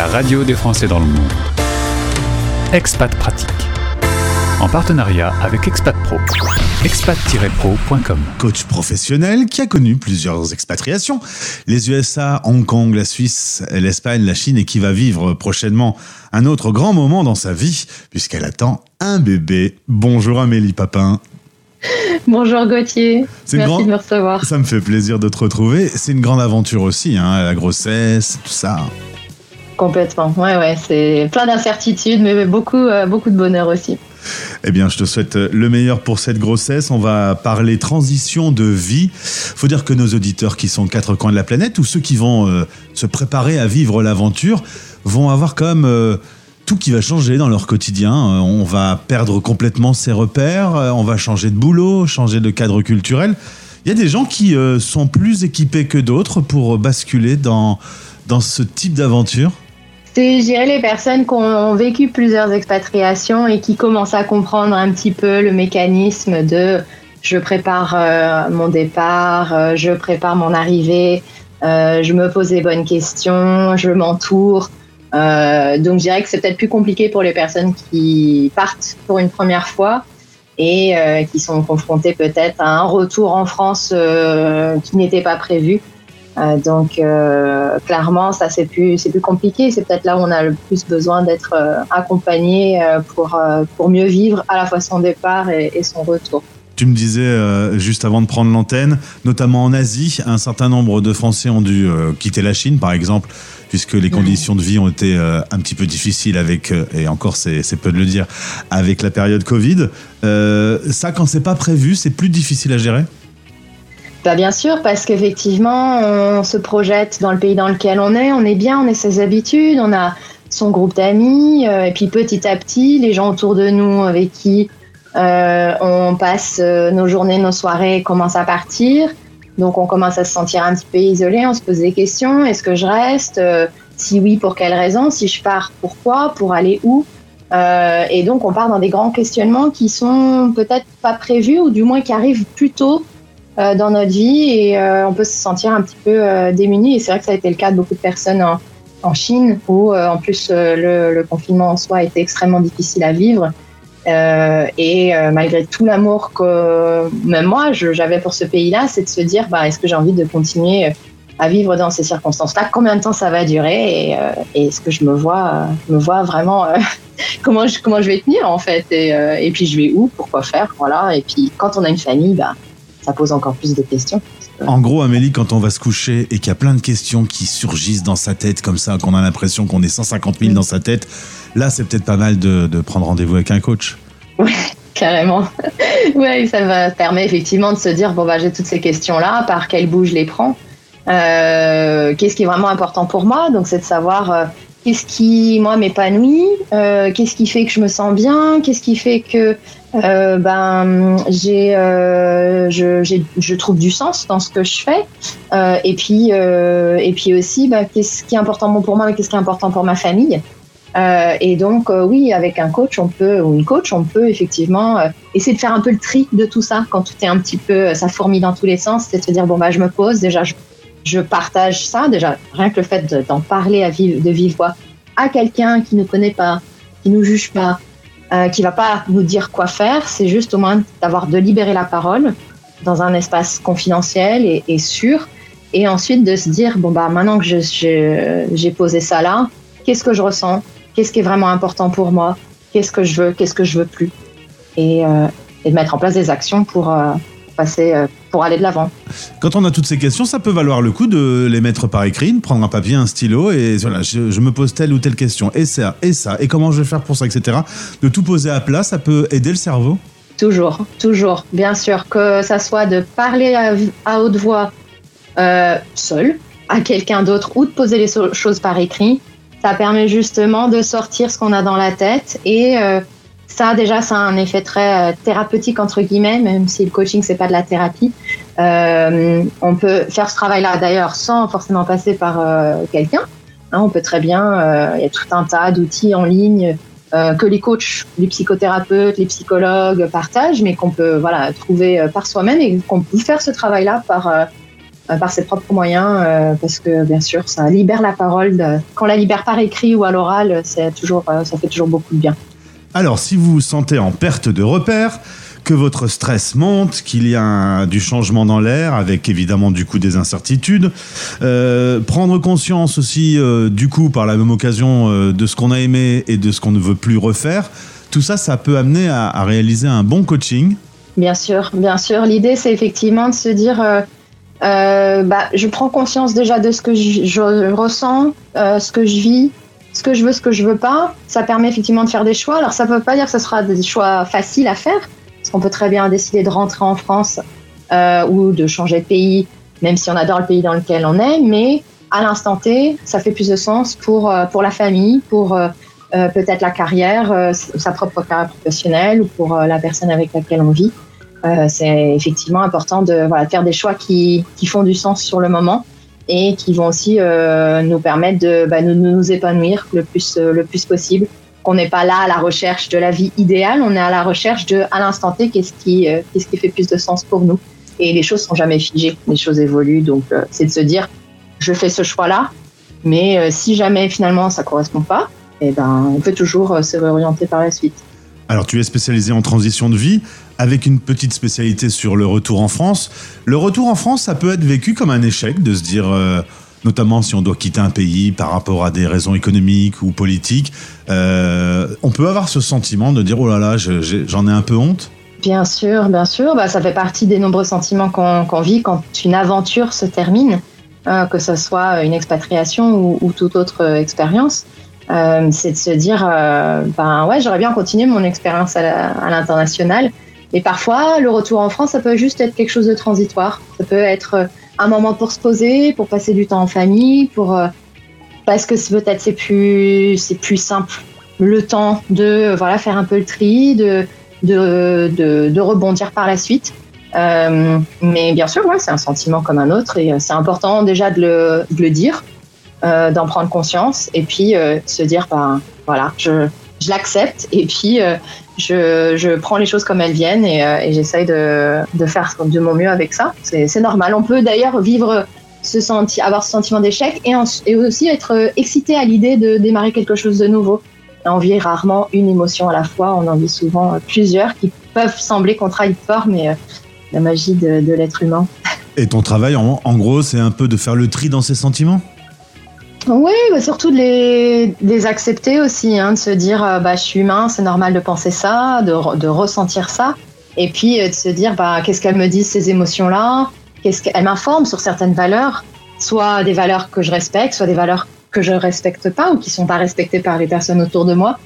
la radio des Français dans le monde. Expat Pratique. En partenariat avec Expat Pro. expat-pro.com. Coach professionnel qui a connu plusieurs expatriations. Les USA, Hong Kong, la Suisse, l'Espagne, la Chine et qui va vivre prochainement un autre grand moment dans sa vie puisqu'elle attend un bébé. Bonjour Amélie Papin. Bonjour Gauthier, merci de me recevoir. Ça me fait plaisir de te retrouver. C'est une grande aventure aussi, hein, la grossesse, tout ça. Complètement, ouais, ouais, c'est plein d'incertitudes, mais beaucoup, euh, beaucoup de bonheur aussi. Eh bien, je te souhaite le meilleur pour cette grossesse. On va parler transition de vie. Faut dire que nos auditeurs qui sont quatre coins de la planète ou ceux qui vont euh, se préparer à vivre l'aventure vont avoir quand même euh, tout qui va changer dans leur quotidien. Euh, on va perdre complètement ses repères, euh, on va changer de boulot, changer de cadre culturel. Il y a des gens qui euh, sont plus équipés que d'autres pour basculer dans, dans ce type d'aventure. C'est, je les personnes qui ont vécu plusieurs expatriations et qui commencent à comprendre un petit peu le mécanisme de je prépare mon départ, je prépare mon arrivée, je me pose les bonnes questions, je m'entoure. Euh, donc je dirais que c'est peut-être plus compliqué pour les personnes qui partent pour une première fois et euh, qui sont confrontées peut-être à un retour en France euh, qui n'était pas prévu. Euh, donc euh, clairement, ça c'est plus c'est plus compliqué. C'est peut-être là où on a le plus besoin d'être euh, accompagné pour pour mieux vivre à la fois son départ et, et son retour. Tu me disais juste avant de prendre l'antenne, notamment en Asie, un certain nombre de Français ont dû quitter la Chine, par exemple, puisque les conditions de vie ont été un petit peu difficiles avec, et encore c'est peu de le dire, avec la période Covid. ça, quand c'est pas prévu, c'est plus difficile à gérer? Bah bien sûr, parce qu'effectivement, on se projette dans le pays dans lequel on est, on est bien, on a ses habitudes, on a son groupe d'amis, et puis petit à petit, les gens autour de nous avec qui euh, on passe euh, nos journées, nos soirées commencent à partir. Donc on commence à se sentir un petit peu isolé, on se pose des questions. Est-ce que je reste euh, Si oui, pour quelle raison Si je pars, pourquoi Pour aller où euh, Et donc on part dans des grands questionnements qui sont peut-être pas prévus ou du moins qui arrivent plus tôt euh, dans notre vie et euh, on peut se sentir un petit peu démuni. Et c'est vrai que ça a été le cas de beaucoup de personnes en, Chine où en plus le, confinement en soi a été extrêmement difficile à vivre. Euh, et euh, malgré tout l'amour que même moi j'avais pour ce pays-là, c'est de se dire bah, est-ce que j'ai envie de continuer à vivre dans ces circonstances-là? Combien de temps ça va durer? Et, euh, est-ce que je me vois, me vois vraiment comment, je, comment je vais tenir en fait? Et, et, puis je vais où? Pourquoi faire? Voilà. Et puis quand on a une famille, bah, ça pose encore plus de questions. En gros, Amélie, quand on va se coucher et qu'il y a plein de questions qui surgissent dans sa tête comme ça, qu'on a l'impression qu'on est 150 000 dans sa tête, là, c'est peut-être pas mal de, de prendre rendez-vous avec un coach. Oui, carrément. Oui, ça va permet effectivement de se dire bon bah j'ai toutes ces questions là, par quel bout je les prends? Euh, qu'est-ce qui est vraiment important pour moi? Donc c'est de savoir euh, qu'est-ce qui moi m'épanouit, euh, qu'est-ce qui fait que je me sens bien, qu'est-ce qui fait que euh, ben j'ai euh, je, je, trouve du sens dans ce que je fais. Euh, et puis euh, et puis aussi ben, qu'est-ce qui est important pour moi et qu'est-ce qui est important pour ma famille. Euh, et donc oui avec un coach on peut ou une coach on peut effectivement essayer de faire un peu le tri de tout ça. Quand tout est un petit peu ça fourmille dans tous les sens c'est de se dire bon bah je me pose. Déjà je, je partage ça déjà rien que le fait d'en parler à vive, de vive voix à quelqu'un qui ne connaît pas qui nous juge pas euh, qui va pas nous dire quoi faire, c'est juste au moins d'avoir de libérer la parole dans un espace confidentiel et, sûr, et ensuite de se dire bon bah maintenant que j'ai posé ça là, qu'est-ce que je ressens, qu'est-ce qui est vraiment important pour moi, qu'est-ce que je veux, qu'est-ce que je veux plus, et, euh, de mettre en place des actions pour euh, passer, euh, pour aller de l'avant. Quand on a toutes ces questions, ça peut valoir le coup de les mettre par écrit, de prendre un papier, un stylo, et voilà, je, je, me pose telle ou telle question, et ça, et ça, et comment je vais faire pour ça, etc. De tout poser à plat, ça peut aider le cerveau Toujours, toujours. Bien sûr, que ça soit de parler à, à haute voix euh, seul, à quelqu'un d'autre, ou de poser les choses par écrit, ça permet justement de sortir ce qu'on a dans la tête et euh, ça déjà ça a un effet très euh, thérapeutique entre guillemets même si le coaching c'est pas de la thérapie euh, on peut faire ce travail là d'ailleurs sans forcément passer par euh, quelqu'un hein, on peut très bien il y a tout un tas d'outils en ligne que les coachs les psychothérapeutes les psychologues partagent mais qu'on peut voilà trouver par soi-même et qu'on peut faire ce travail là par par ses propres moyens, parce que bien sûr, ça libère la parole. quand on la libère par écrit ou à l'oral, c'est toujours, ça fait toujours beaucoup de bien. Alors, si vous vous sentez en perte de repères, que votre stress monte, qu'il y a du changement dans l'air, avec évidemment du coup des incertitudes. Euh, prendre conscience aussi euh, du coup par la même occasion euh, de ce qu'on a aimé et de ce qu'on ne veut plus refaire. Tout ça, ça peut amener à, réaliser un bon coaching. Bien sûr, bien sûr. L'idée, c'est effectivement de se dire, bah, je prends conscience déjà de ce que je, ressens, ce que je vis, ce que je veux, ce que je veux pas. Ça permet effectivement de faire des choix. Alors, ça ne veut pas dire que ce sera des choix faciles à faire, parce qu'on peut très bien décider de rentrer en France euh, ou de changer de pays, même si on adore le pays dans lequel on est, mais à l'instant T, ça fait plus de sens pour, euh, pour la famille, pour euh, peut-être la carrière, sa propre carrière professionnelle ou pour la personne avec laquelle on vit. c'est effectivement important de voilà, faire des choix qui, qui, font du sens sur le moment et qui vont aussi nous permettre de bah, nous, nous, épanouir le plus, le plus possible qu'on n'est pas là à la recherche de la vie idéale, on est à la recherche de, à l'instant T, qu'est-ce qui, euh, qu'est-ce qui fait plus de sens pour nous. Et les choses sont jamais figées, les choses évoluent, donc euh, c'est de se dire, je fais ce choix-là, mais euh, si jamais finalement ça correspond pas, eh ben, on peut toujours se réorienter par la suite. Alors tu es spécialisé en transition de vie, avec une petite spécialité sur le retour en France. Le retour en France, ça peut être vécu comme un échec, de se dire notamment si on doit quitter un pays par rapport à des raisons économiques ou politiques, euh, on peut avoir ce sentiment de dire oh là là, j'en ai un peu honte Bien sûr, bien sûr. Bah, ça fait partie des nombreux sentiments qu'on vit quand une aventure se termine, hein, que ce soit une expatriation ou, toute autre expérience. Euh, c'est de se dire, euh, ben ouais, j'aurais bien continué mon expérience à l'international. Et parfois, le retour en France, ça peut juste être quelque chose de transitoire. Ça peut être un moment pour se poser, pour passer du temps en famille, pour euh, parce que peut-être c'est plus c'est plus simple le temps de voilà faire un peu le tri, de de, de, rebondir par la suite. Euh, mais bien sûr, ouais, c'est un sentiment comme un autre et euh, c'est important déjà de le, de le dire, d'en prendre conscience et puis se dire, ben voilà, je, je l'accepte et puis je, je, prends les choses comme elles viennent et, euh, j'essaye de, de, faire de mon mieux avec ça. C'est normal. On peut d'ailleurs vivre ce senti avoir ce sentiment d'échec et, et, aussi être excité à l'idée de démarrer quelque chose de nouveau. On vit rarement une émotion à la fois, on en vit souvent plusieurs qui peuvent sembler contradictoires, mais euh, la magie de, l'être humain. Et ton travail, en, en gros, c'est un peu de faire le tri dans ces sentiments? Oui, bah, surtout de les, accepter aussi, hein, de se dire euh, bah, je suis humain, c'est normal de penser ça, de, ressentir ça, et puis euh, de se dire bah, qu'est-ce qu'elles me disent ces émotions-là, qu'est-ce qu'elles m'informent sur certaines valeurs, soit des valeurs que je respecte, soit des valeurs que je respecte pas ou qui sont pas respectées par les personnes autour de moi,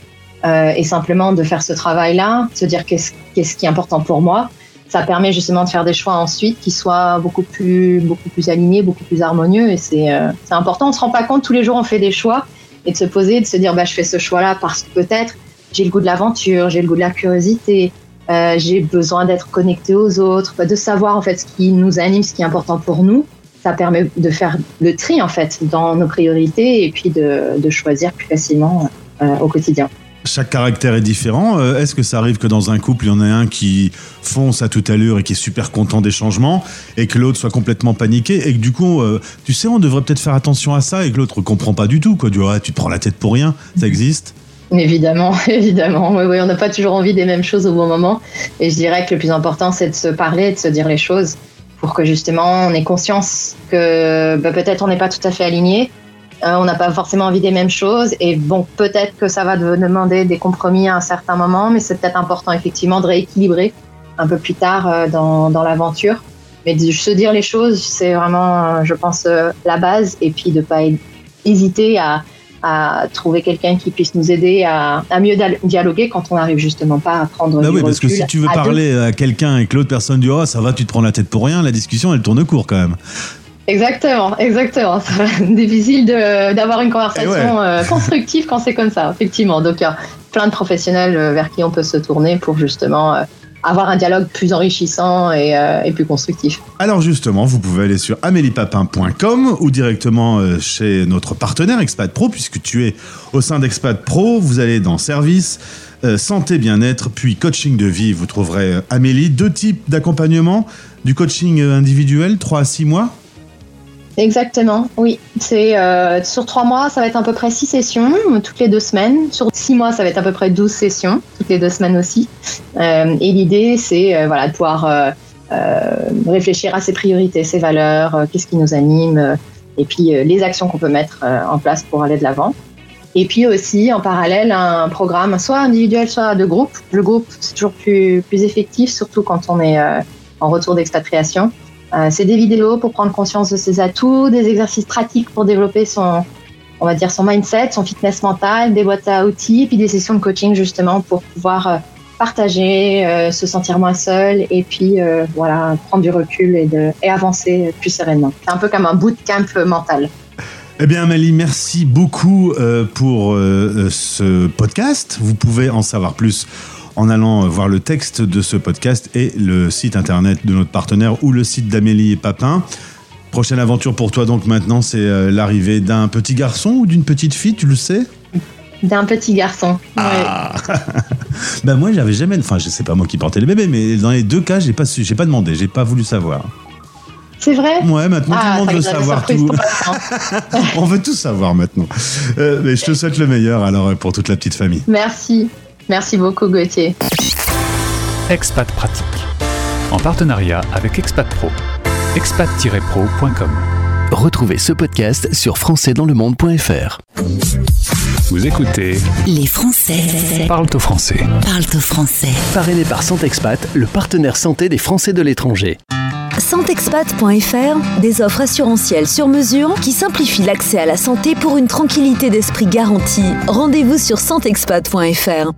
euh, et simplement de faire ce travail-là, de se dire qu'est-ce qui est important pour moi, ça permet justement de faire des choix ensuite qui soient beaucoup plus, beaucoup plus alignés, beaucoup plus harmonieux. Et c'est euh, important. On se rend pas compte tous les jours, on fait des choix et de se poser, de se dire, bah, je fais ce choix-là parce que peut-être j'ai le goût de l'aventure, j'ai le goût de la curiosité, euh, j'ai besoin d'être connecté aux autres, de savoir en fait ce qui nous anime, ce qui est important pour nous. Ça permet de faire le tri en fait dans nos priorités et puis de, de choisir plus facilement euh, au quotidien. Chaque caractère est différent. Euh, est-ce que ça arrive que dans un couple, il y en a un qui fonce à toute allure et qui est super content des changements et que l'autre soit complètement paniqué et que du coup, euh, tu sais, on devrait peut-être faire attention à ça et que l'autre comprend pas du tout. Quoi. Du ouais, tu te prends la tête pour rien. Ça existe? Évidemment, évidemment. Oui, oui, on n'a pas toujours envie des mêmes choses au bon moment. Et je dirais que le plus important, c'est de se parler, de se dire les choses pour que justement on ait conscience que bah, peut-être on n'est pas tout à fait aligné, euh, on n'a pas forcément envie des mêmes choses. Et bon, peut-être que ça va demander des compromis à un certain moment, mais c'est peut-être important effectivement de rééquilibrer un peu plus tard euh, dans, l'aventure. Mais de se dire les choses, c'est vraiment, euh, je pense, la base. Et puis de ne pas hésiter à, trouver quelqu'un qui puisse nous aider à, mieux dialoguer quand on n'arrive justement pas à prendre bah oui, parce que si tu veux parler à quelqu'un et que l'autre personne dit oh ça va, tu te prends la tête pour rien, la discussion elle tourne court quand même. Exactement, exactement. C'est difficile d'avoir une conversation euh, constructive quand c'est comme ça, effectivement. Donc, il y a plein de professionnels euh, vers qui on peut se tourner pour justement euh, avoir un dialogue plus enrichissant et, plus constructif. Alors justement, vous pouvez aller sur améliepapin.com ou directement chez notre partenaire Expat Pro, puisque tu es au sein d'Expat Pro, vous allez dans Service, Santé, Bien-être, puis Coaching de vie, vous trouverez Amélie. Deux types d'accompagnement, du coaching individuel, 3 à 6 mois Exactement, oui. C'est euh, sur trois mois, ça va être à peu près six sessions toutes les deux semaines. Sur six mois, ça va être à peu près 12 sessions toutes les deux semaines aussi. Euh, et l'idée, c'est euh, voilà de pouvoir réfléchir à ses priorités, ses valeurs, qu'est-ce qui nous anime, et puis les actions qu'on peut mettre en place pour aller de l'avant. Et puis aussi, en parallèle, un programme soit individuel, soit de groupe. Le groupe, c'est toujours plus, plus effectif, surtout quand on est en retour d'expatriation. Euh, c'est des vidéos pour prendre conscience de ses atouts, des exercices pratiques pour développer son, on va dire son mindset, son fitness mental, des boîtes à outils, puis des sessions de coaching justement pour pouvoir euh, partager, euh, se sentir moins seul et puis voilà prendre du recul et, de, et avancer plus sereinement. C'est un peu comme un bootcamp mental. Eh bien, Amélie, merci beaucoup pour ce podcast. Vous pouvez en savoir plus en allant voir le texte de ce podcast et le site internet de notre partenaire ou le site d'Amélie et Papin. Prochaine aventure pour toi donc maintenant, c'est euh, l'arrivée d'un petit garçon ou d'une petite fille, tu le sais? D'un petit garçon. Ah. ben moi j'avais jamais, enfin je sais pas moi qui portais le bébé, mais dans les deux cas j'ai pas j'ai pas demandé, j'ai pas voulu savoir. C'est vrai? Ouais, maintenant tout le ah, monde veut savoir tout. On veut tout savoir maintenant. Euh, mais je te souhaite le meilleur alors pour toute la petite famille. Merci. Merci beaucoup Gauthier. Expat Pratique, en partenariat avec Expat Pro. expat-pro.com. Retrouvez ce podcast sur françaisdanslemonde.fr. Vous écoutez Les Français parlent au français. Parlent au français. Parrainé par Santexpat, le partenaire santé des Français de l'étranger. Santexpat.fr, des offres assurantielles sur mesure qui simplifient l'accès à la santé pour une tranquillité d'esprit garantie. Rendez-vous sur santexpat.fr.